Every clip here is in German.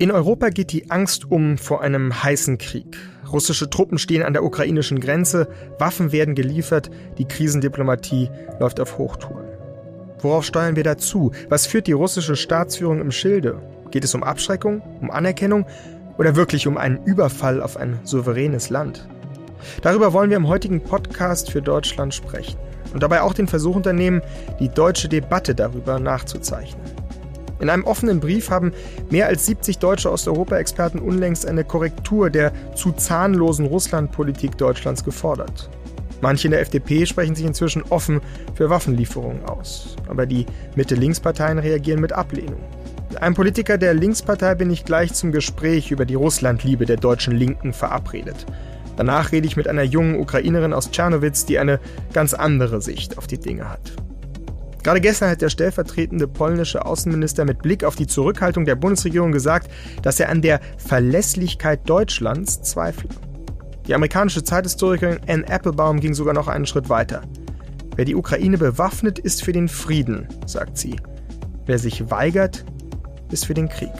In Europa geht die Angst um vor einem heißen Krieg. Russische Truppen stehen an der ukrainischen Grenze, Waffen werden geliefert, die Krisendiplomatie läuft auf Hochtouren. Worauf steuern wir dazu? Was führt die russische Staatsführung im Schilde? Geht es um Abschreckung, um Anerkennung oder wirklich um einen Überfall auf ein souveränes Land? Darüber wollen wir im heutigen Podcast für Deutschland sprechen und dabei auch den Versuch unternehmen, die deutsche Debatte darüber nachzuzeichnen. In einem offenen Brief haben mehr als 70 deutsche Osteuropa-Experten unlängst eine Korrektur der zu zahnlosen Russlandpolitik Deutschlands gefordert. Manche in der FDP sprechen sich inzwischen offen für Waffenlieferungen aus, aber die Mitte-Links-Parteien reagieren mit Ablehnung. Mit einem Politiker der Linkspartei bin ich gleich zum Gespräch über die Russlandliebe der deutschen Linken verabredet. Danach rede ich mit einer jungen Ukrainerin aus Tschernowitz, die eine ganz andere Sicht auf die Dinge hat. Gerade gestern hat der stellvertretende polnische Außenminister mit Blick auf die Zurückhaltung der Bundesregierung gesagt, dass er an der Verlässlichkeit Deutschlands zweifle. Die amerikanische Zeithistorikerin Anne Applebaum ging sogar noch einen Schritt weiter. Wer die Ukraine bewaffnet, ist für den Frieden, sagt sie. Wer sich weigert, ist für den Krieg.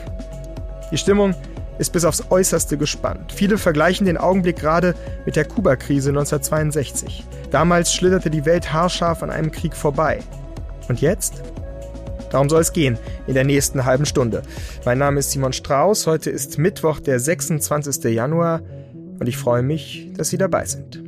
Die Stimmung ist bis aufs Äußerste gespannt. Viele vergleichen den Augenblick gerade mit der Kuba-Krise 1962. Damals schlitterte die Welt haarscharf an einem Krieg vorbei. Und jetzt? Darum soll es gehen in der nächsten halben Stunde. Mein Name ist Simon Strauß. Heute ist Mittwoch, der 26. Januar. Und ich freue mich, dass Sie dabei sind.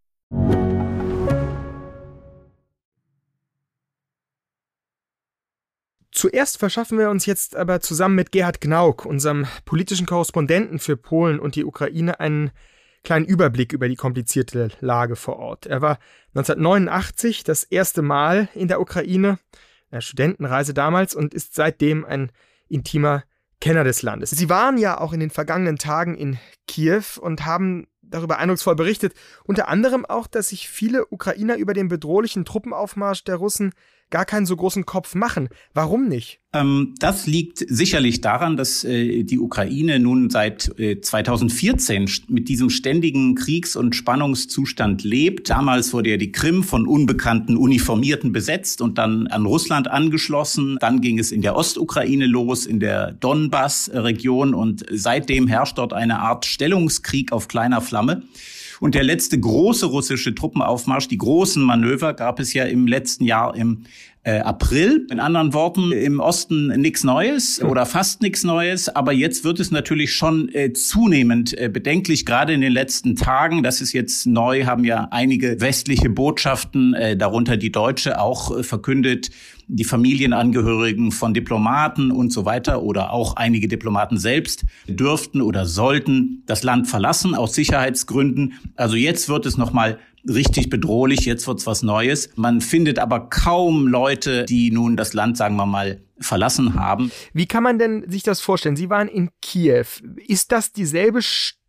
Zuerst verschaffen wir uns jetzt aber zusammen mit Gerhard Gnauk, unserem politischen Korrespondenten für Polen und die Ukraine, einen kleinen Überblick über die komplizierte Lage vor Ort. Er war 1989 das erste Mal in der Ukraine, einer Studentenreise damals, und ist seitdem ein intimer Kenner des Landes. Sie waren ja auch in den vergangenen Tagen in Kiew und haben darüber eindrucksvoll berichtet, unter anderem auch, dass sich viele Ukrainer über den bedrohlichen Truppenaufmarsch der Russen gar keinen so großen Kopf machen. Warum nicht? Ähm, das liegt sicherlich daran, dass äh, die Ukraine nun seit äh, 2014 mit diesem ständigen Kriegs- und Spannungszustand lebt. Damals wurde ja die Krim von unbekannten Uniformierten besetzt und dann an Russland angeschlossen. Dann ging es in der Ostukraine los, in der Donbass-Region und seitdem herrscht dort eine Art Stellungskrieg auf kleiner Flamme. Und der letzte große russische Truppenaufmarsch, die großen Manöver, gab es ja im letzten Jahr im äh, April. In anderen Worten, im Osten nichts Neues oder fast nichts Neues. Aber jetzt wird es natürlich schon äh, zunehmend äh, bedenklich, gerade in den letzten Tagen. Das ist jetzt neu, haben ja einige westliche Botschaften, äh, darunter die deutsche, auch äh, verkündet, die Familienangehörigen von Diplomaten und so weiter oder auch einige Diplomaten selbst dürften oder sollten das Land verlassen aus Sicherheitsgründen. Also jetzt wird es noch mal richtig bedrohlich, jetzt wird's was Neues. Man findet aber kaum Leute, die nun das Land, sagen wir mal, verlassen haben. Wie kann man denn sich das vorstellen? Sie waren in Kiew. Ist das dieselbe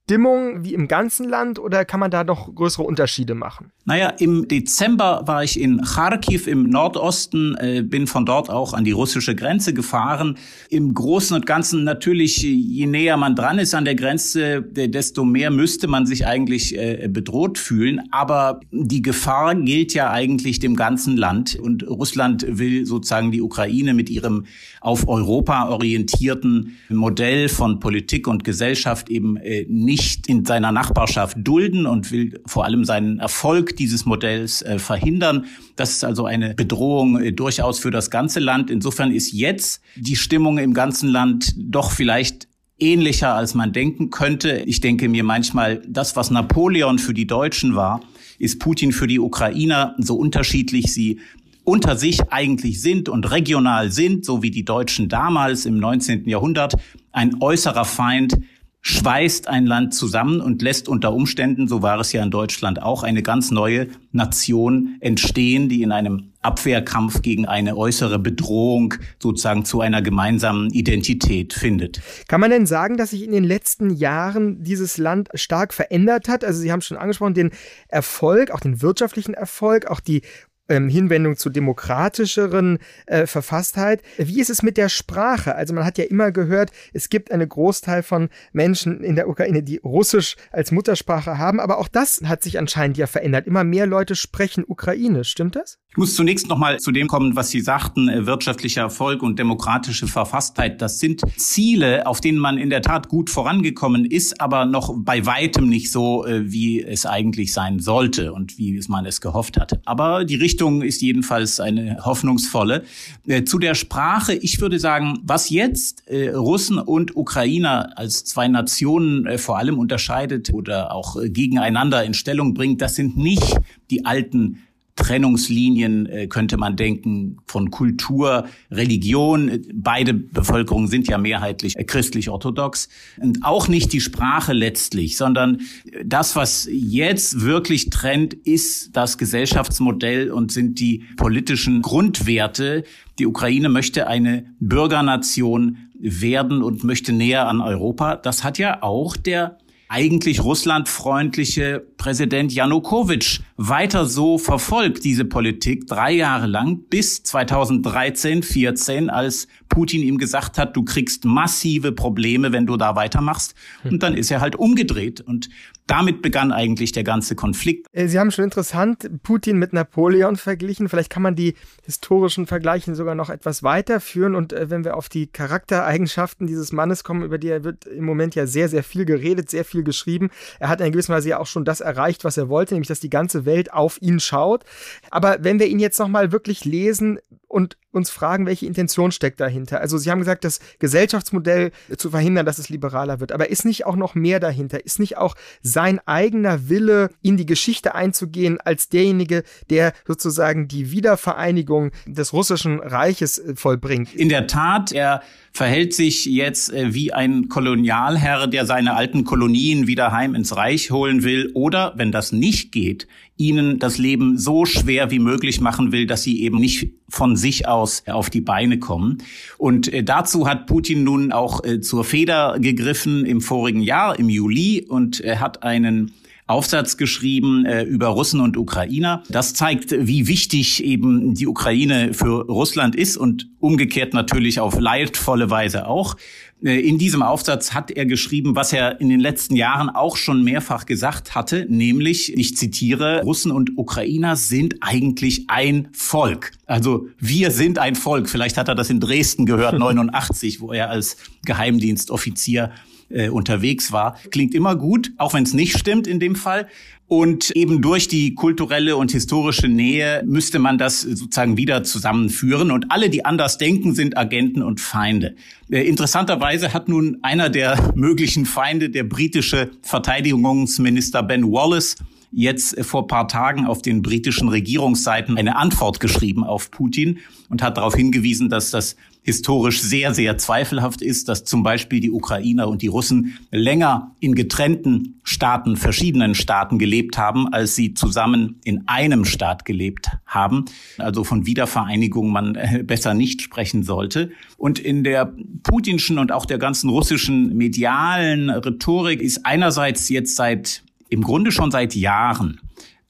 Stimmung wie im ganzen Land oder kann man da noch größere Unterschiede machen? Naja, im Dezember war ich in Kharkiv im Nordosten, äh, bin von dort auch an die russische Grenze gefahren. Im Großen und Ganzen natürlich, je näher man dran ist an der Grenze, desto mehr müsste man sich eigentlich äh, bedroht fühlen. Aber die Gefahr gilt ja eigentlich dem ganzen Land. Und Russland will sozusagen die Ukraine mit ihrem auf Europa orientierten Modell von Politik und Gesellschaft eben äh, nicht in seiner Nachbarschaft dulden und will vor allem seinen Erfolg dieses Modells äh, verhindern. Das ist also eine Bedrohung äh, durchaus für das ganze Land. Insofern ist jetzt die Stimmung im ganzen Land doch vielleicht ähnlicher, als man denken könnte. Ich denke mir manchmal, das, was Napoleon für die Deutschen war, ist Putin für die Ukrainer, so unterschiedlich sie unter sich eigentlich sind und regional sind, so wie die Deutschen damals im 19. Jahrhundert, ein äußerer Feind, schweißt ein Land zusammen und lässt unter Umständen, so war es ja in Deutschland auch, eine ganz neue Nation entstehen, die in einem Abwehrkampf gegen eine äußere Bedrohung sozusagen zu einer gemeinsamen Identität findet. Kann man denn sagen, dass sich in den letzten Jahren dieses Land stark verändert hat? Also Sie haben schon angesprochen, den Erfolg, auch den wirtschaftlichen Erfolg, auch die ähm, Hinwendung zu demokratischeren äh, Verfasstheit. Wie ist es mit der Sprache? Also man hat ja immer gehört, es gibt einen Großteil von Menschen in der Ukraine, die Russisch als Muttersprache haben, aber auch das hat sich anscheinend ja verändert. Immer mehr Leute sprechen Ukrainisch, stimmt das? Ich muss zunächst noch mal zu dem kommen, was Sie sagten, äh, wirtschaftlicher Erfolg und demokratische Verfasstheit. Das sind Ziele, auf denen man in der Tat gut vorangekommen ist, aber noch bei weitem nicht so, äh, wie es eigentlich sein sollte und wie man es gehofft hatte. Aber die Richtung ist jedenfalls eine hoffnungsvolle. Äh, zu der Sprache, ich würde sagen, was jetzt Russen und Ukrainer als zwei Nationen vor allem unterscheidet oder auch gegeneinander in Stellung bringt, das sind nicht die alten Trennungslinien äh, könnte man denken von Kultur, Religion. Beide Bevölkerungen sind ja mehrheitlich äh, christlich-orthodox. Und auch nicht die Sprache letztlich, sondern das, was jetzt wirklich trennt, ist das Gesellschaftsmodell und sind die politischen Grundwerte. Die Ukraine möchte eine Bürgernation werden und möchte näher an Europa. Das hat ja auch der eigentlich russlandfreundliche Präsident Janukowitsch weiter so verfolgt, diese Politik, drei Jahre lang, bis 2013, 14, als Putin ihm gesagt hat, du kriegst massive Probleme, wenn du da weitermachst. Und dann ist er halt umgedreht. Und damit begann eigentlich der ganze Konflikt. Äh, Sie haben schon interessant Putin mit Napoleon verglichen. Vielleicht kann man die historischen Vergleiche sogar noch etwas weiterführen. Und äh, wenn wir auf die Charaktereigenschaften dieses Mannes kommen, über die er wird im Moment ja sehr, sehr viel geredet, sehr viel geschrieben. Er hat in gewisser Weise ja auch schon das erreicht, was er wollte, nämlich dass die ganze Welt auf ihn schaut. Aber wenn wir ihn jetzt nochmal wirklich lesen und uns fragen, welche Intention steckt dahinter. Also Sie haben gesagt, das Gesellschaftsmodell zu verhindern, dass es liberaler wird. Aber ist nicht auch noch mehr dahinter? Ist nicht auch sein eigener Wille, in die Geschichte einzugehen, als derjenige, der sozusagen die Wiedervereinigung des russischen Reiches äh, vollbringt? In der Tat, er verhält sich jetzt äh, wie ein Kolonialherr, der seine alten Kolonien wieder heim ins Reich holen will oder, wenn das nicht geht, ihnen das Leben so schwer wie möglich machen will, dass sie eben nicht von sich aus auf die Beine kommen. Und äh, dazu hat Putin nun auch äh, zur Feder gegriffen im vorigen Jahr, im Juli, und hat einen Aufsatz geschrieben äh, über Russen und Ukrainer. Das zeigt, wie wichtig eben die Ukraine für Russland ist und umgekehrt natürlich auf leidvolle Weise auch. Äh, in diesem Aufsatz hat er geschrieben, was er in den letzten Jahren auch schon mehrfach gesagt hatte, nämlich, ich zitiere, Russen und Ukrainer sind eigentlich ein Volk. Also wir sind ein Volk. Vielleicht hat er das in Dresden gehört, 89, wo er als Geheimdienstoffizier äh, unterwegs war. Klingt immer gut, auch wenn es nicht stimmt in dem Fall. Und eben durch die kulturelle und historische Nähe müsste man das sozusagen wieder zusammenführen. Und alle, die anders denken, sind Agenten und Feinde. Äh, interessanterweise hat nun einer der möglichen Feinde, der britische Verteidigungsminister Ben Wallace, jetzt vor paar Tagen auf den britischen Regierungsseiten eine Antwort geschrieben auf Putin und hat darauf hingewiesen, dass das historisch sehr, sehr zweifelhaft ist, dass zum Beispiel die Ukrainer und die Russen länger in getrennten Staaten, verschiedenen Staaten gelebt haben, als sie zusammen in einem Staat gelebt haben. Also von Wiedervereinigung man äh, besser nicht sprechen sollte. Und in der putinschen und auch der ganzen russischen medialen Rhetorik ist einerseits jetzt seit im Grunde schon seit Jahren,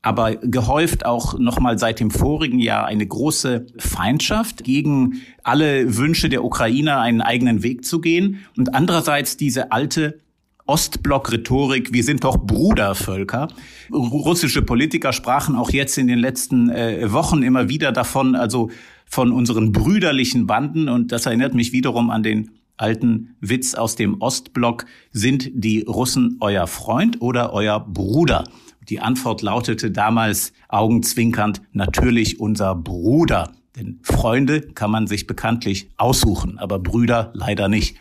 aber gehäuft auch nochmal seit dem vorigen Jahr eine große Feindschaft gegen alle Wünsche der Ukrainer, einen eigenen Weg zu gehen und andererseits diese alte Ostblock-Rhetorik, wir sind doch Brudervölker. Russische Politiker sprachen auch jetzt in den letzten äh, Wochen immer wieder davon, also von unseren brüderlichen Banden. Und das erinnert mich wiederum an den alten Witz aus dem Ostblock, sind die Russen euer Freund oder euer Bruder? Die Antwort lautete damals augenzwinkernd, natürlich unser Bruder. Denn Freunde kann man sich bekanntlich aussuchen, aber Brüder leider nicht.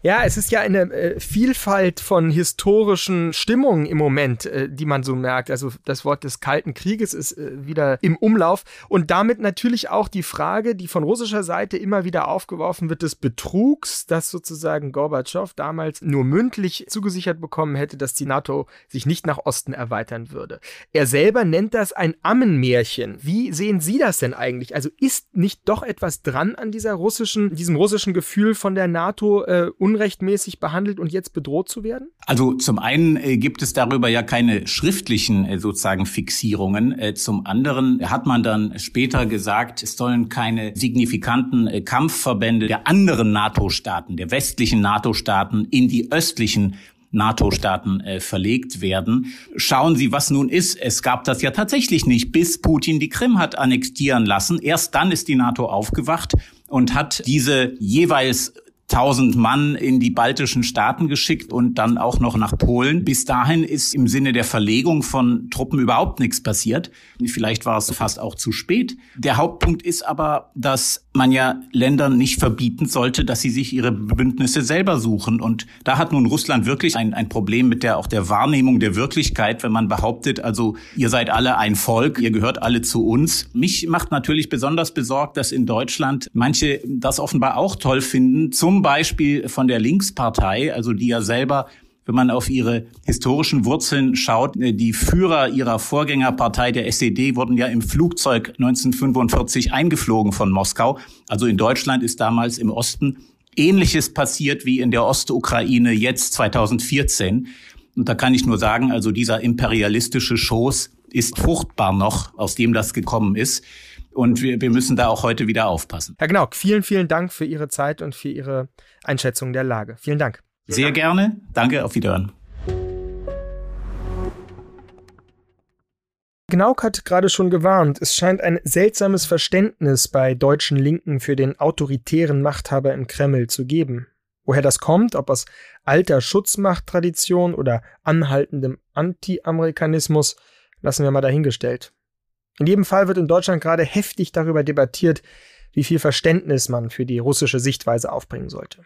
Ja, es ist ja eine äh, Vielfalt von historischen Stimmungen im Moment, äh, die man so merkt. Also das Wort des Kalten Krieges ist äh, wieder im Umlauf und damit natürlich auch die Frage, die von russischer Seite immer wieder aufgeworfen wird, des Betrugs, dass sozusagen Gorbatschow damals nur mündlich zugesichert bekommen hätte, dass die NATO sich nicht nach Osten erweitern würde. Er selber nennt das ein Ammenmärchen. Wie sehen Sie das denn eigentlich? Also ist nicht doch etwas dran an dieser russischen, diesem russischen Gefühl von der NATO äh, unrechtmäßig behandelt und jetzt bedroht zu werden? Also zum einen äh, gibt es darüber ja keine schriftlichen äh, sozusagen Fixierungen. Äh, zum anderen hat man dann später gesagt, es sollen keine signifikanten Kampfverbände der anderen NATO-Staaten, der westlichen NATO-Staaten in die östlichen NATO-Staaten äh, verlegt werden. Schauen Sie, was nun ist. Es gab das ja tatsächlich nicht, bis Putin die Krim hat annektieren lassen. Erst dann ist die NATO aufgewacht und hat diese jeweils 1000 Mann in die baltischen Staaten geschickt und dann auch noch nach Polen. Bis dahin ist im Sinne der Verlegung von Truppen überhaupt nichts passiert. Vielleicht war es fast auch zu spät. Der Hauptpunkt ist aber, dass man ja Ländern nicht verbieten sollte, dass sie sich ihre Bündnisse selber suchen. Und da hat nun Russland wirklich ein, ein Problem mit der auch der Wahrnehmung der Wirklichkeit, wenn man behauptet, also ihr seid alle ein Volk, ihr gehört alle zu uns. Mich macht natürlich besonders besorgt, dass in Deutschland manche das offenbar auch toll finden. Zum Beispiel von der Linkspartei, also die ja selber wenn man auf ihre historischen Wurzeln schaut, äh, die Führer ihrer Vorgängerpartei der SED wurden ja im Flugzeug 1945 eingeflogen von Moskau. Also in Deutschland ist damals im Osten Ähnliches passiert wie in der Ostukraine jetzt 2014. Und da kann ich nur sagen, also dieser imperialistische Schoß ist fruchtbar noch, aus dem das gekommen ist. Und wir, wir müssen da auch heute wieder aufpassen. Herr Gnauk, vielen, vielen Dank für Ihre Zeit und für Ihre Einschätzung der Lage. Vielen Dank. Sehr gerne. Danke, auf Wiederhören. Gnauk hat gerade schon gewarnt, es scheint ein seltsames Verständnis bei deutschen Linken für den autoritären Machthaber im Kreml zu geben. Woher das kommt, ob aus alter Schutzmachttradition oder anhaltendem Anti-Amerikanismus, lassen wir mal dahingestellt. In jedem Fall wird in Deutschland gerade heftig darüber debattiert, wie viel Verständnis man für die russische Sichtweise aufbringen sollte.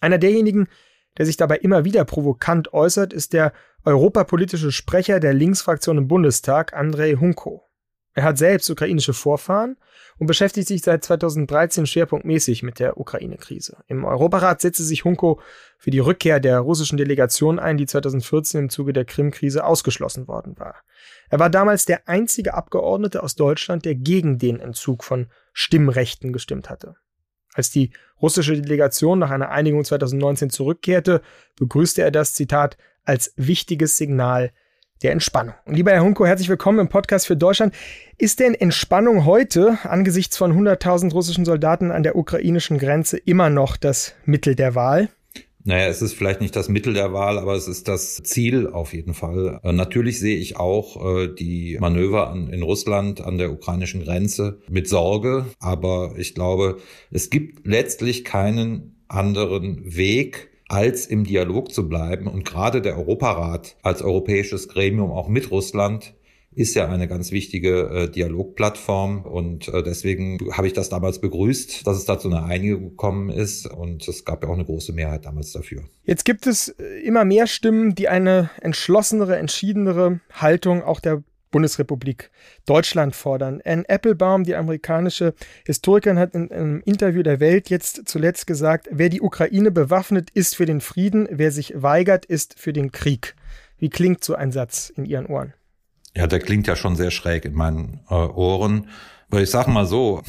Einer derjenigen, der sich dabei immer wieder provokant äußert, ist der europapolitische Sprecher der Linksfraktion im Bundestag, Andrei Hunko. Er hat selbst ukrainische Vorfahren und beschäftigt sich seit 2013 schwerpunktmäßig mit der Ukraine-Krise. Im Europarat setzte sich Hunko für die Rückkehr der russischen Delegation ein, die 2014 im Zuge der Krim-Krise ausgeschlossen worden war. Er war damals der einzige Abgeordnete aus Deutschland, der gegen den Entzug von Stimmrechten gestimmt hatte. Als die russische Delegation nach einer Einigung 2019 zurückkehrte, begrüßte er das Zitat als wichtiges Signal der Entspannung. Und lieber Herr Hunko, herzlich willkommen im Podcast für Deutschland. Ist denn Entspannung heute angesichts von 100.000 russischen Soldaten an der ukrainischen Grenze immer noch das Mittel der Wahl? Naja, es ist vielleicht nicht das Mittel der Wahl, aber es ist das Ziel auf jeden Fall. Äh, natürlich sehe ich auch äh, die Manöver an, in Russland an der ukrainischen Grenze mit Sorge, aber ich glaube, es gibt letztlich keinen anderen Weg, als im Dialog zu bleiben. Und gerade der Europarat als europäisches Gremium auch mit Russland ist ja eine ganz wichtige äh, Dialogplattform und äh, deswegen habe ich das damals begrüßt, dass es da zu einer Einigung gekommen ist und es gab ja auch eine große Mehrheit damals dafür. Jetzt gibt es äh, immer mehr Stimmen, die eine entschlossenere, entschiedenere Haltung auch der Bundesrepublik Deutschland fordern. Anne Applebaum, die amerikanische Historikerin, hat in einem Interview der Welt jetzt zuletzt gesagt, wer die Ukraine bewaffnet, ist für den Frieden, wer sich weigert, ist für den Krieg. Wie klingt so ein Satz in Ihren Ohren? Ja, der klingt ja schon sehr schräg in meinen äh, Ohren. Weil ich sage mal so,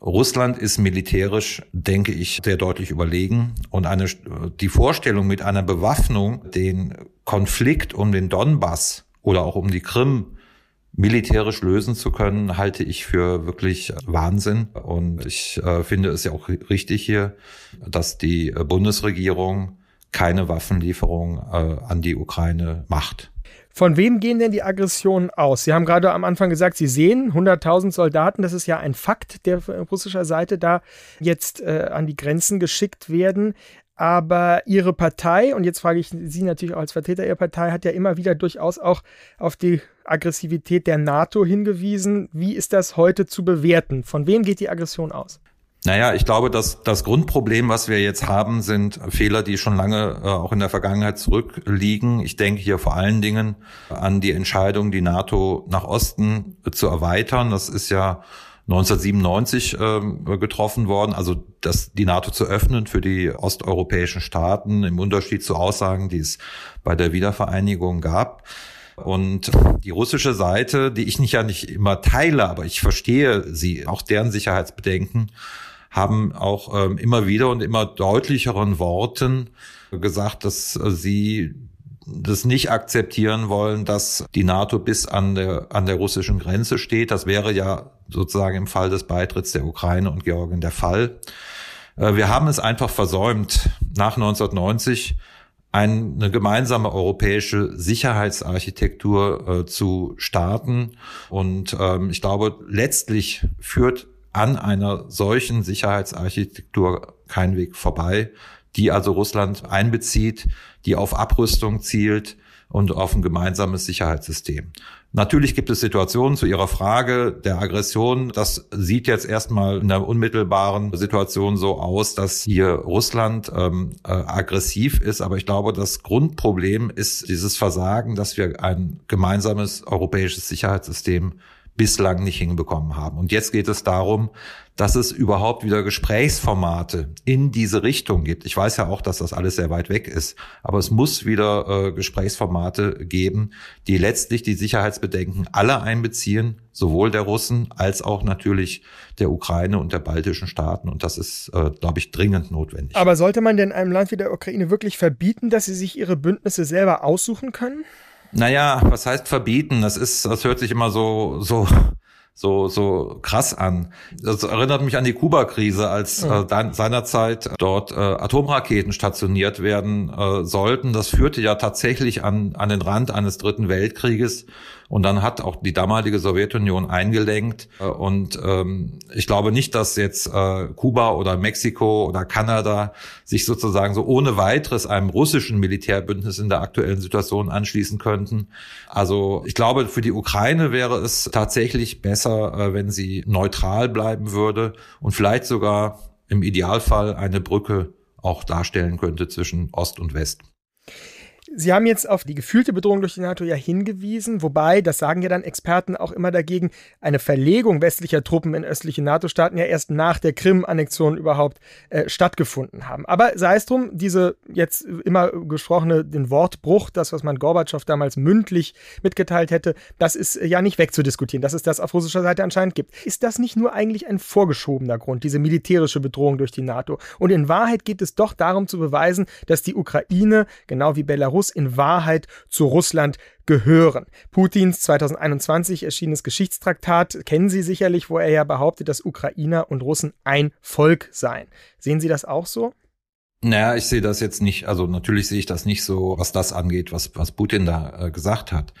Russland ist militärisch, denke ich, sehr deutlich überlegen. Und eine, die Vorstellung mit einer Bewaffnung, den Konflikt um den Donbass oder auch um die Krim militärisch lösen zu können, halte ich für wirklich Wahnsinn. Und ich äh, finde es ja auch richtig hier, dass die Bundesregierung keine Waffenlieferung äh, an die Ukraine macht. Von wem gehen denn die Aggressionen aus? Sie haben gerade am Anfang gesagt, Sie sehen 100.000 Soldaten, das ist ja ein Fakt der russischer Seite, da jetzt äh, an die Grenzen geschickt werden. Aber Ihre Partei, und jetzt frage ich Sie natürlich auch als Vertreter Ihrer Partei, hat ja immer wieder durchaus auch auf die Aggressivität der NATO hingewiesen. Wie ist das heute zu bewerten? Von wem geht die Aggression aus? Naja, ich glaube, dass das Grundproblem, was wir jetzt haben, sind Fehler, die schon lange äh, auch in der Vergangenheit zurückliegen. Ich denke hier vor allen Dingen an die Entscheidung, die NATO nach Osten zu erweitern. Das ist ja 1997 äh, getroffen worden, also das, die NATO zu öffnen für die osteuropäischen Staaten, im Unterschied zu Aussagen, die es bei der Wiedervereinigung gab. Und die russische Seite, die ich nicht ja nicht immer teile, aber ich verstehe sie, auch deren Sicherheitsbedenken, haben auch ähm, immer wieder und immer deutlicheren Worten gesagt, dass äh, sie das nicht akzeptieren wollen, dass die NATO bis an der, an der russischen Grenze steht. Das wäre ja sozusagen im Fall des Beitritts der Ukraine und Georgien der Fall. Äh, wir haben es einfach versäumt, nach 1990 eine gemeinsame europäische Sicherheitsarchitektur äh, zu starten. Und ähm, ich glaube, letztlich führt an einer solchen Sicherheitsarchitektur kein Weg vorbei, die also Russland einbezieht, die auf Abrüstung zielt und auf ein gemeinsames Sicherheitssystem. Natürlich gibt es Situationen zu Ihrer Frage der Aggression. Das sieht jetzt erstmal in der unmittelbaren Situation so aus, dass hier Russland ähm, äh, aggressiv ist. Aber ich glaube, das Grundproblem ist dieses Versagen, dass wir ein gemeinsames europäisches Sicherheitssystem bislang nicht hinbekommen haben. Und jetzt geht es darum, dass es überhaupt wieder Gesprächsformate in diese Richtung gibt. Ich weiß ja auch, dass das alles sehr weit weg ist, aber es muss wieder äh, Gesprächsformate geben, die letztlich die Sicherheitsbedenken aller einbeziehen, sowohl der Russen als auch natürlich der Ukraine und der baltischen Staaten. Und das ist, äh, glaube ich, dringend notwendig. Aber sollte man denn einem Land wie der Ukraine wirklich verbieten, dass sie sich ihre Bündnisse selber aussuchen können? Naja, was heißt verbieten? Das ist, das hört sich immer so, so, so, so krass an. Das erinnert mich an die Kuba-Krise, als äh, seinerzeit dort äh, Atomraketen stationiert werden äh, sollten. Das führte ja tatsächlich an, an den Rand eines dritten Weltkrieges. Und dann hat auch die damalige Sowjetunion eingelenkt. Äh, und ähm, ich glaube nicht, dass jetzt äh, Kuba oder Mexiko oder Kanada sich sozusagen so ohne weiteres einem russischen Militärbündnis in der aktuellen Situation anschließen könnten. Also ich glaube, für die Ukraine wäre es tatsächlich besser, äh, wenn sie neutral bleiben würde und vielleicht sogar im Idealfall eine Brücke auch darstellen könnte zwischen Ost und West. Sie haben jetzt auf die gefühlte Bedrohung durch die NATO ja hingewiesen, wobei, das sagen ja dann Experten auch immer dagegen, eine Verlegung westlicher Truppen in östliche NATO-Staaten ja erst nach der Krim-Annexion überhaupt äh, stattgefunden haben. Aber sei es drum, diese jetzt immer gesprochene, den Wortbruch, das, was man Gorbatschow damals mündlich mitgeteilt hätte, das ist ja nicht wegzudiskutieren, dass es das auf russischer Seite anscheinend gibt. Ist das nicht nur eigentlich ein vorgeschobener Grund, diese militärische Bedrohung durch die NATO? Und in Wahrheit geht es doch darum zu beweisen, dass die Ukraine, genau wie Belarus, Belarus in Wahrheit zu Russland gehören. Putins 2021 erschienenes Geschichtstraktat kennen Sie sicherlich, wo er ja behauptet, dass Ukrainer und Russen ein Volk seien. Sehen Sie das auch so? Naja, ich sehe das jetzt nicht, also natürlich sehe ich das nicht so, was das angeht, was, was Putin da äh, gesagt hat.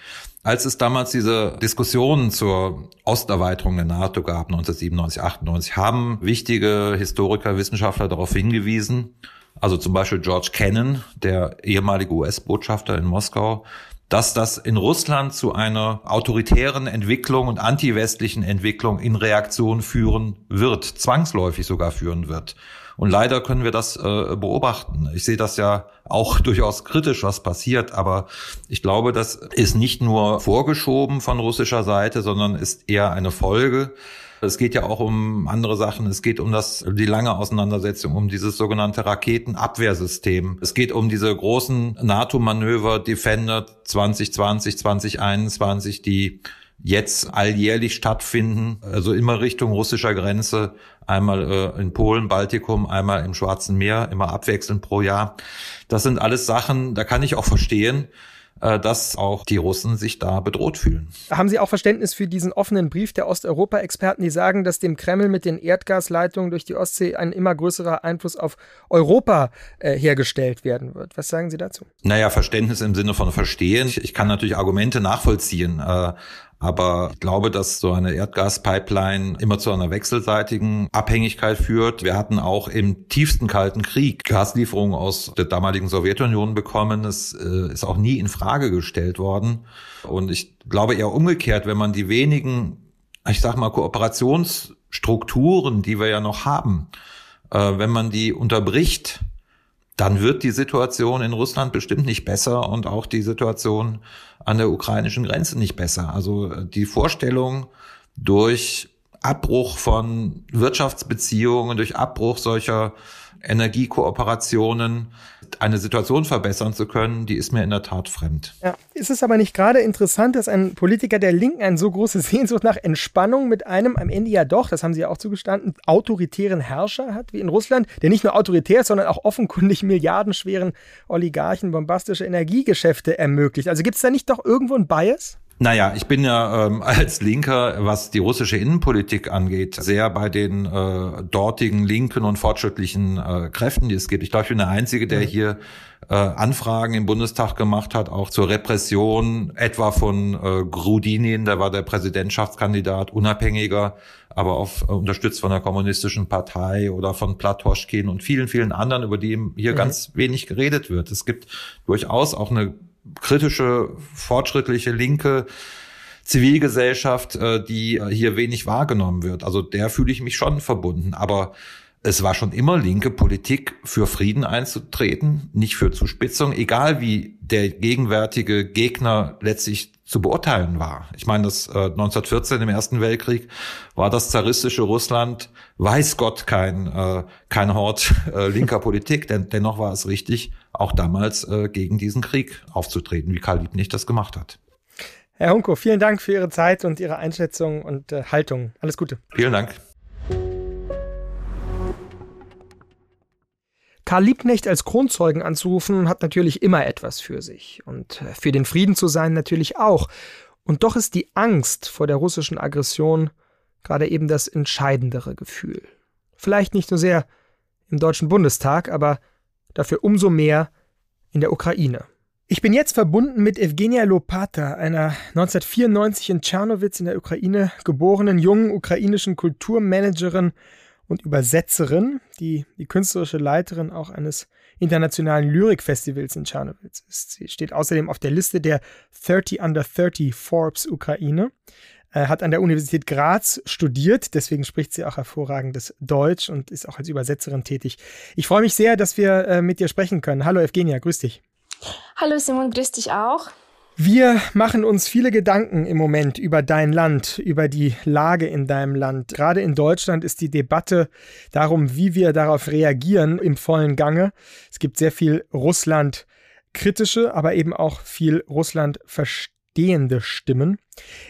Als es damals diese Diskussionen zur Osterweiterung der NATO gab, 1997, 98, haben wichtige Historiker, Wissenschaftler darauf hingewiesen, also zum Beispiel George Kennan, der ehemalige US-Botschafter in Moskau, dass das in Russland zu einer autoritären Entwicklung und anti-westlichen Entwicklung in Reaktion führen wird, zwangsläufig sogar führen wird. Und leider können wir das äh, beobachten. Ich sehe das ja auch durchaus kritisch, was passiert, aber ich glaube, das ist nicht nur vorgeschoben von russischer Seite, sondern ist eher eine Folge es geht ja auch um andere Sachen. Es geht um das, die lange Auseinandersetzung, um dieses sogenannte Raketenabwehrsystem. Es geht um diese großen NATO-Manöver Defender 2020, 2021, die jetzt alljährlich stattfinden, also immer Richtung russischer Grenze, einmal äh, in Polen, Baltikum, einmal im Schwarzen Meer, immer abwechselnd pro Jahr. Das sind alles Sachen, da kann ich auch verstehen, dass auch die Russen sich da bedroht fühlen. Haben Sie auch Verständnis für diesen offenen Brief der Osteuropa-Experten, die sagen, dass dem Kreml mit den Erdgasleitungen durch die Ostsee ein immer größerer Einfluss auf Europa äh, hergestellt werden wird? Was sagen Sie dazu? Naja, Verständnis im Sinne von Verstehen. Ich, ich kann natürlich Argumente nachvollziehen. Äh, aber ich glaube, dass so eine Erdgaspipeline immer zu einer wechselseitigen Abhängigkeit führt. Wir hatten auch im tiefsten Kalten Krieg Gaslieferungen aus der damaligen Sowjetunion bekommen. Es äh, ist auch nie in Frage gestellt worden. Und ich glaube eher umgekehrt, wenn man die wenigen, ich sag mal, Kooperations Strukturen, die wir ja noch haben, äh, wenn man die unterbricht, dann wird die Situation in Russland bestimmt nicht besser und auch die Situation an der ukrainischen Grenze nicht besser. Also äh, die Vorstellung, durch Abbruch von Wirtschaftsbeziehungen, durch Abbruch solcher Energiekooperationen eine Situation verbessern zu können, die ist mir in der Tat fremd. Ja, ist es aber nicht gerade interessant, dass ein Politiker der Linken eine so große Sehnsucht nach Entspannung mit einem am Ende ja doch, das haben Sie ja auch zugestanden, autoritären Herrscher hat, wie in Russland, der nicht nur autoritär ist, sondern auch offenkundig milliardenschweren Oligarchen bombastische Energiegeschäfte ermöglicht. Also gibt es da nicht doch irgendwo ein Bias? Naja, ich bin ja ähm, als Linker, was die russische Innenpolitik angeht, sehr bei den äh, dortigen linken und fortschrittlichen äh, Kräften, die es gibt. Ich glaube, ich bin der Einzige, der hier äh, Anfragen im Bundestag gemacht hat, auch zur Repression etwa von äh, Grudinin, der war der Präsidentschaftskandidat, unabhängiger, aber auf, äh, unterstützt von der kommunistischen Partei oder von Platoschkin und vielen, vielen anderen, über die hier mhm. ganz wenig geredet wird. Es gibt durchaus auch eine kritische, fortschrittliche, linke Zivilgesellschaft, äh, die hier wenig wahrgenommen wird. Also der fühle ich mich schon verbunden. Aber es war schon immer linke Politik, für Frieden einzutreten, nicht für Zuspitzung, egal wie der gegenwärtige Gegner letztlich zu beurteilen war. Ich meine, das äh, 1914 im Ersten Weltkrieg war das zaristische Russland, weiß Gott, kein, äh, kein Hort äh, linker Politik, denn dennoch war es richtig, auch damals äh, gegen diesen Krieg aufzutreten, wie Karl Liebknecht das gemacht hat. Herr Hunko, vielen Dank für Ihre Zeit und Ihre Einschätzung und äh, Haltung. Alles Gute. Vielen Dank. Karl Liebknecht als Kronzeugen anzurufen, hat natürlich immer etwas für sich. Und äh, für den Frieden zu sein natürlich auch. Und doch ist die Angst vor der russischen Aggression gerade eben das entscheidendere Gefühl. Vielleicht nicht so sehr im Deutschen Bundestag, aber dafür umso mehr in der Ukraine. Ich bin jetzt verbunden mit Evgenia Lopata, einer 1994 in Tschernowitz in der Ukraine geborenen jungen ukrainischen Kulturmanagerin und Übersetzerin, die die künstlerische Leiterin auch eines internationalen Lyrikfestivals in Tschernowitz ist. Sie steht außerdem auf der Liste der 30 Under 30 Forbes Ukraine, äh, hat an der Universität Graz studiert, deswegen spricht sie auch hervorragendes Deutsch und ist auch als Übersetzerin tätig. Ich freue mich sehr, dass wir äh, mit dir sprechen können. Hallo Evgenia, grüß dich. Hallo Simon, grüß dich auch. Wir machen uns viele Gedanken im Moment über dein Land, über die Lage in deinem Land. Gerade in Deutschland ist die Debatte darum, wie wir darauf reagieren, im vollen Gange. Es gibt sehr viel Russland kritische, aber eben auch viel Russland verstehende Stimmen.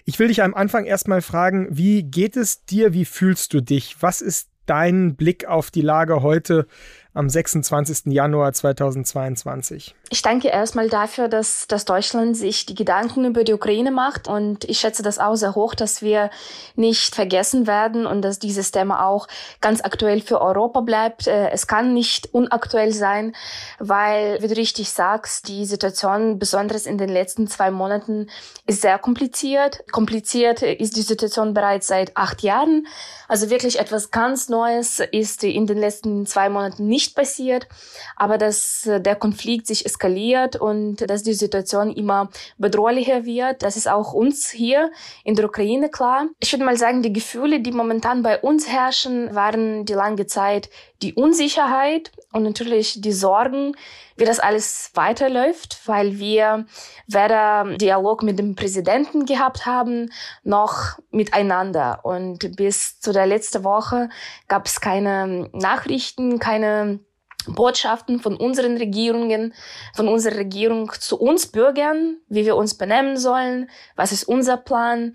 Ich will dich am Anfang erstmal fragen, wie geht es dir, wie fühlst du dich? Was ist dein Blick auf die Lage heute am 26. Januar 2022? Ich danke erstmal dafür, dass, dass Deutschland sich die Gedanken über die Ukraine macht und ich schätze das auch sehr hoch, dass wir nicht vergessen werden und dass dieses Thema auch ganz aktuell für Europa bleibt. Äh, es kann nicht unaktuell sein, weil, wie du richtig sagst, die Situation, besonders in den letzten zwei Monaten, ist sehr kompliziert. Kompliziert ist die Situation bereits seit acht Jahren. Also wirklich etwas ganz Neues ist in den letzten zwei Monaten nicht nicht passiert, aber dass äh, der Konflikt sich eskaliert und dass die Situation immer bedrohlicher wird. Das ist auch uns hier in der Ukraine klar. Ich würde mal sagen, die Gefühle, die momentan bei uns herrschen, waren die lange Zeit die Unsicherheit und natürlich die Sorgen, wie das alles weiterläuft, weil wir weder Dialog mit dem Präsidenten gehabt haben, noch miteinander. Und bis zu der letzten Woche gab es keine Nachrichten, keine Botschaften von unseren Regierungen, von unserer Regierung zu uns Bürgern, wie wir uns benennen sollen, was ist unser Plan,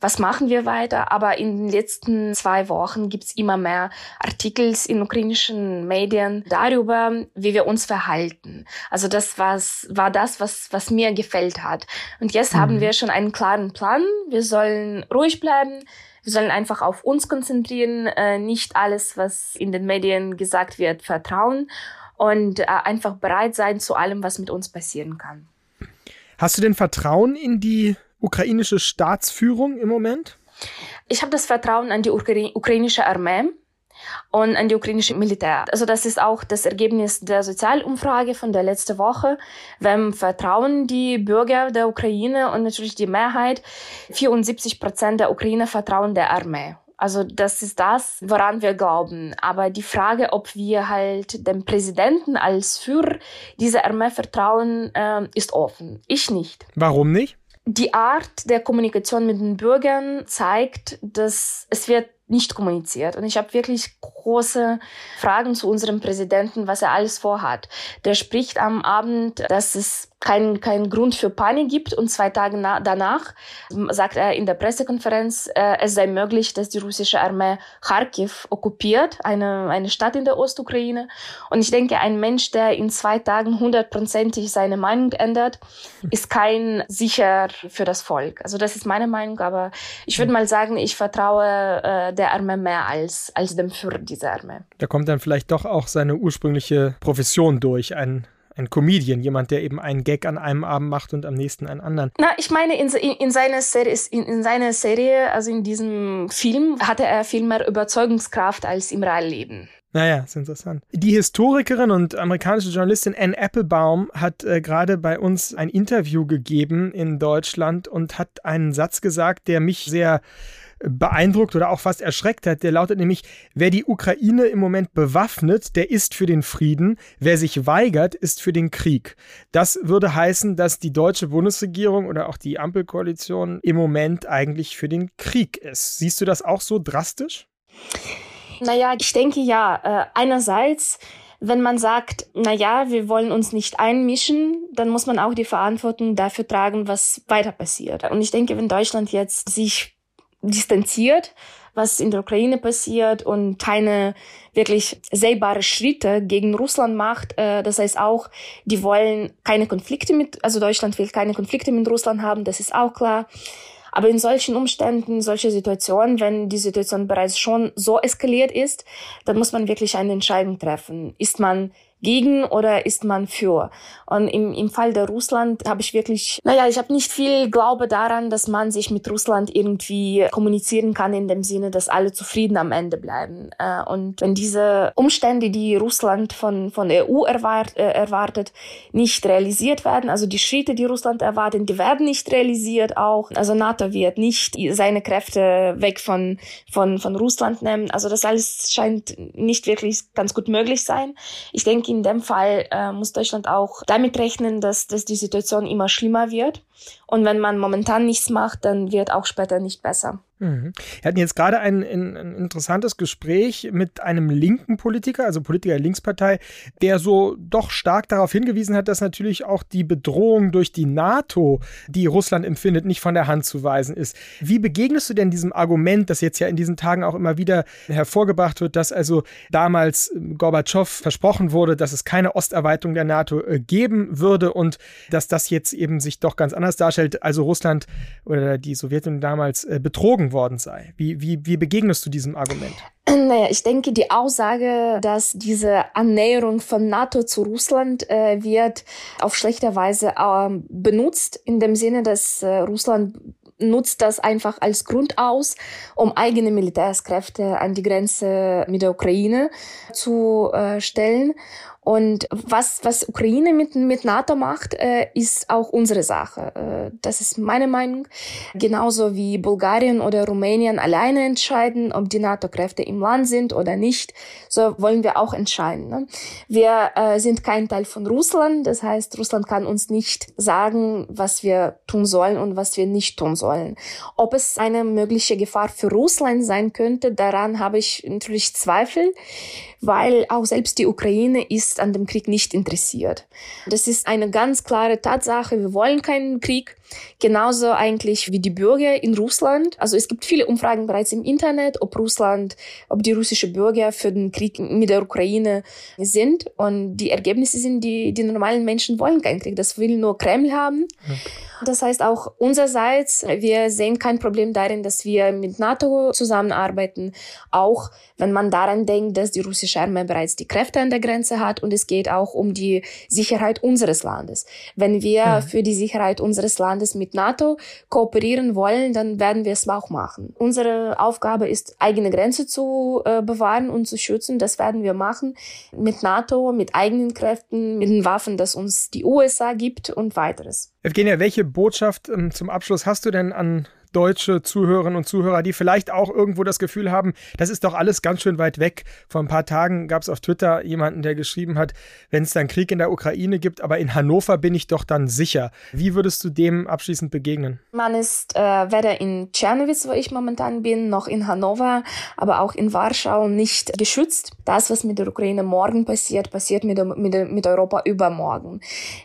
was machen wir weiter? Aber in den letzten zwei Wochen gibt's immer mehr Artikel in ukrainischen Medien darüber, wie wir uns verhalten. Also das was, war das, was, was mir gefällt hat. Und jetzt mhm. haben wir schon einen klaren Plan. Wir sollen ruhig bleiben. Wir sollen einfach auf uns konzentrieren, äh, nicht alles, was in den Medien gesagt wird, vertrauen und äh, einfach bereit sein zu allem, was mit uns passieren kann. Hast du denn Vertrauen in die ukrainische Staatsführung im Moment? Ich habe das Vertrauen an die Ukra ukrainische Armee und an die ukrainische Militär. Also das ist auch das Ergebnis der Sozialumfrage von der letzten Woche. Wem vertrauen die Bürger der Ukraine und natürlich die Mehrheit, 74 Prozent der Ukrainer vertrauen der Armee. Also das ist das, woran wir glauben. Aber die Frage, ob wir halt dem Präsidenten als Führer dieser Armee vertrauen, äh, ist offen. Ich nicht. Warum nicht? Die Art der Kommunikation mit den Bürgern zeigt, dass es wird nicht kommuniziert. Und ich habe wirklich große Fragen zu unserem Präsidenten, was er alles vorhat. Der spricht am Abend, dass es keinen kein Grund für Panik gibt. Und zwei Tage danach sagt er in der Pressekonferenz, äh, es sei möglich, dass die russische Armee Kharkiv okkupiert, eine, eine Stadt in der Ostukraine. Und ich denke, ein Mensch, der in zwei Tagen hundertprozentig seine Meinung ändert, ist kein sicher für das Volk. Also das ist meine Meinung, aber ich würde mal sagen, ich vertraue äh, der Armee mehr als, als dem Führer dieser Armee. Da kommt dann vielleicht doch auch seine ursprüngliche Profession durch, ein ein Comedian, jemand, der eben einen Gag an einem Abend macht und am nächsten einen anderen. Na, ich meine, in, in, in seiner Serie, in, in seiner Serie, also in diesem Film, hatte er viel mehr Überzeugungskraft als im Realleben. Naja, ist interessant. Die Historikerin und amerikanische Journalistin Anne Applebaum hat äh, gerade bei uns ein Interview gegeben in Deutschland und hat einen Satz gesagt, der mich sehr beeindruckt oder auch fast erschreckt hat. Der lautet nämlich, wer die Ukraine im Moment bewaffnet, der ist für den Frieden. Wer sich weigert, ist für den Krieg. Das würde heißen, dass die deutsche Bundesregierung oder auch die Ampelkoalition im Moment eigentlich für den Krieg ist. Siehst du das auch so drastisch? Naja, ich denke ja. Äh, einerseits wenn man sagt, na ja, wir wollen uns nicht einmischen, dann muss man auch die Verantwortung dafür tragen, was weiter passiert. Und ich denke, wenn Deutschland jetzt sich distanziert, was in der Ukraine passiert und keine wirklich sehbare Schritte gegen Russland macht. Äh, das heißt auch, die wollen keine Konflikte mit, also Deutschland will keine Konflikte mit Russland haben, das ist auch klar. Aber in solchen Umständen, solche Situationen, wenn die Situation bereits schon so eskaliert ist, dann muss man wirklich eine Entscheidung treffen. Ist man gegen oder ist man für? Und im, im Fall der Russland habe ich wirklich, naja, ich habe nicht viel Glaube daran, dass man sich mit Russland irgendwie kommunizieren kann in dem Sinne, dass alle zufrieden am Ende bleiben. Äh, und wenn diese Umstände, die Russland von, von EU erwart, äh, erwartet, nicht realisiert werden, also die Schritte, die Russland erwartet, die werden nicht realisiert auch. Also NATO wird nicht seine Kräfte weg von, von, von Russland nehmen. Also das alles scheint nicht wirklich ganz gut möglich sein. Ich denke, in dem Fall äh, muss Deutschland auch damit rechnen, dass, dass die Situation immer schlimmer wird. Und wenn man momentan nichts macht, dann wird auch später nicht besser. Mhm. Wir hatten jetzt gerade ein, ein, ein, interessantes Gespräch mit einem linken Politiker, also Politiker der Linkspartei, der so doch stark darauf hingewiesen hat, dass natürlich auch die Bedrohung durch die NATO, die Russland empfindet, nicht von der Hand zu weisen ist. Wie begegnest du denn diesem Argument, das jetzt ja in diesen Tagen auch immer wieder hervorgebracht wird, dass also damals Gorbatschow versprochen wurde, dass es keine Osterweiterung der NATO äh, geben würde und dass das jetzt eben sich doch ganz anders darstellt, also Russland oder die Sowjetunion damals äh, betrogen worden sei. Wie, wie, wie begegnest du diesem Argument? Naja, ich denke, die Aussage, dass diese Annäherung von NATO zu Russland äh, wird auf schlechte Weise äh, benutzt, in dem Sinne, dass äh, Russland nutzt das einfach als Grund aus, um eigene Militärskräfte an die Grenze mit der Ukraine zu äh, stellen. Und was, was Ukraine mit, mit NATO macht, äh, ist auch unsere Sache. Äh, das ist meine Meinung. Genauso wie Bulgarien oder Rumänien alleine entscheiden, ob die NATO-Kräfte im Land sind oder nicht, so wollen wir auch entscheiden. Ne? Wir äh, sind kein Teil von Russland. Das heißt, Russland kann uns nicht sagen, was wir tun sollen und was wir nicht tun sollen. Ob es eine mögliche Gefahr für Russland sein könnte, daran habe ich natürlich Zweifel weil auch selbst die Ukraine ist an dem Krieg nicht interessiert. Das ist eine ganz klare Tatsache. Wir wollen keinen Krieg. Genauso eigentlich wie die Bürger in Russland. Also es gibt viele Umfragen bereits im Internet, ob Russland, ob die russische Bürger für den Krieg mit der Ukraine sind. Und die Ergebnisse sind, die, die normalen Menschen wollen keinen Krieg. Das will nur Kreml haben. Okay. Das heißt auch unsererseits, wir sehen kein Problem darin, dass wir mit NATO zusammenarbeiten, auch wenn man daran denkt, dass die russische Armee bereits die Kräfte an der Grenze hat und es geht auch um die Sicherheit unseres Landes. Wenn wir ja. für die Sicherheit unseres Landes mit NATO kooperieren wollen, dann werden wir es auch machen. Unsere Aufgabe ist, eigene Grenze zu äh, bewahren und zu schützen. Das werden wir machen mit NATO, mit eigenen Kräften, mit den Waffen, das uns die USA gibt und weiteres. Evgenia, welche Botschaft ähm, zum Abschluss hast du denn an deutsche Zuhörerinnen und Zuhörer, die vielleicht auch irgendwo das Gefühl haben, das ist doch alles ganz schön weit weg. Vor ein paar Tagen gab es auf Twitter jemanden, der geschrieben hat, wenn es dann Krieg in der Ukraine gibt, aber in Hannover bin ich doch dann sicher. Wie würdest du dem abschließend begegnen? Man ist äh, weder in Tschernowitz, wo ich momentan bin, noch in Hannover, aber auch in Warschau nicht geschützt. Das, was mit der Ukraine morgen passiert, passiert mit, mit, mit Europa übermorgen.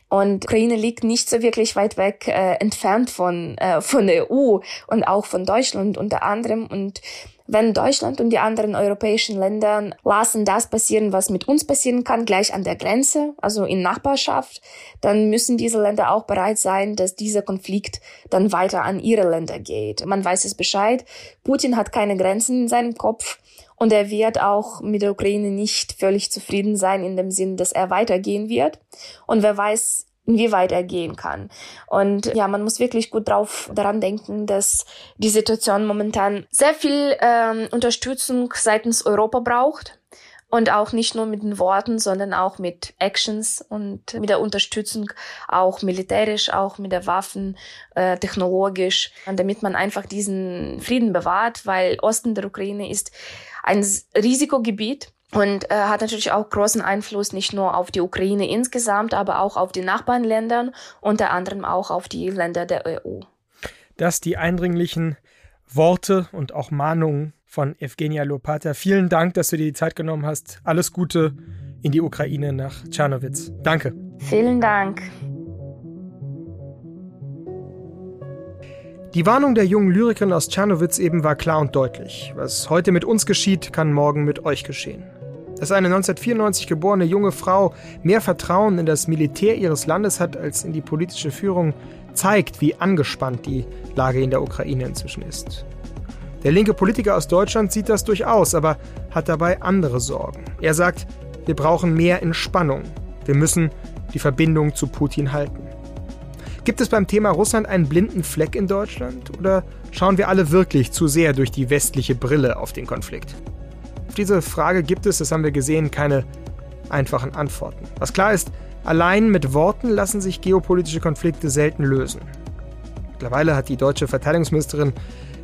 Und Ukraine liegt nicht so wirklich weit weg äh, entfernt von, äh, von der EU und auch von Deutschland unter anderem. Und wenn Deutschland und die anderen europäischen Länder lassen das passieren, was mit uns passieren kann, gleich an der Grenze, also in Nachbarschaft, dann müssen diese Länder auch bereit sein, dass dieser Konflikt dann weiter an ihre Länder geht. Man weiß es Bescheid. Putin hat keine Grenzen in seinem Kopf. Und er wird auch mit der Ukraine nicht völlig zufrieden sein in dem Sinn, dass er weitergehen wird. Und wer weiß, inwieweit er gehen kann. Und ja, man muss wirklich gut drauf daran denken, dass die Situation momentan sehr viel ähm, Unterstützung seitens Europa braucht. Und auch nicht nur mit den Worten, sondern auch mit Actions und mit der Unterstützung, auch militärisch, auch mit der Waffen, äh, technologisch, damit man einfach diesen Frieden bewahrt, weil Osten der Ukraine ist ein Risikogebiet und äh, hat natürlich auch großen Einfluss nicht nur auf die Ukraine insgesamt, aber auch auf die Nachbarländer, unter anderem auch auf die Länder der EU. Das die eindringlichen Worte und auch Mahnungen von Evgenia Lopata. Vielen Dank, dass du dir die Zeit genommen hast. Alles Gute in die Ukraine nach Tschernowitz. Danke. Vielen Dank. Die Warnung der jungen Lyrikerin aus Tschernowitz eben war klar und deutlich. Was heute mit uns geschieht, kann morgen mit euch geschehen. Dass eine 1994 geborene junge Frau mehr Vertrauen in das Militär ihres Landes hat als in die politische Führung, zeigt, wie angespannt die Lage in der Ukraine inzwischen ist. Der linke Politiker aus Deutschland sieht das durchaus, aber hat dabei andere Sorgen. Er sagt, wir brauchen mehr Entspannung. Wir müssen die Verbindung zu Putin halten. Gibt es beim Thema Russland einen blinden Fleck in Deutschland oder schauen wir alle wirklich zu sehr durch die westliche Brille auf den Konflikt? Auf diese Frage gibt es, das haben wir gesehen, keine einfachen Antworten. Was klar ist, allein mit Worten lassen sich geopolitische Konflikte selten lösen. Mittlerweile hat die deutsche Verteidigungsministerin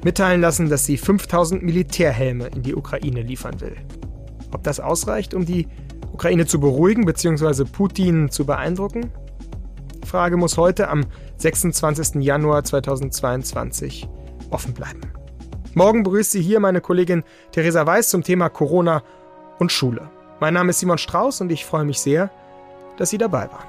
mitteilen lassen, dass sie 5000 Militärhelme in die Ukraine liefern will. Ob das ausreicht, um die Ukraine zu beruhigen bzw. Putin zu beeindrucken? Frage muss heute am 26. Januar 2022 offen bleiben. Morgen begrüßt sie hier meine Kollegin Theresa Weiß zum Thema Corona und Schule. Mein Name ist Simon Strauß und ich freue mich sehr, dass Sie dabei waren.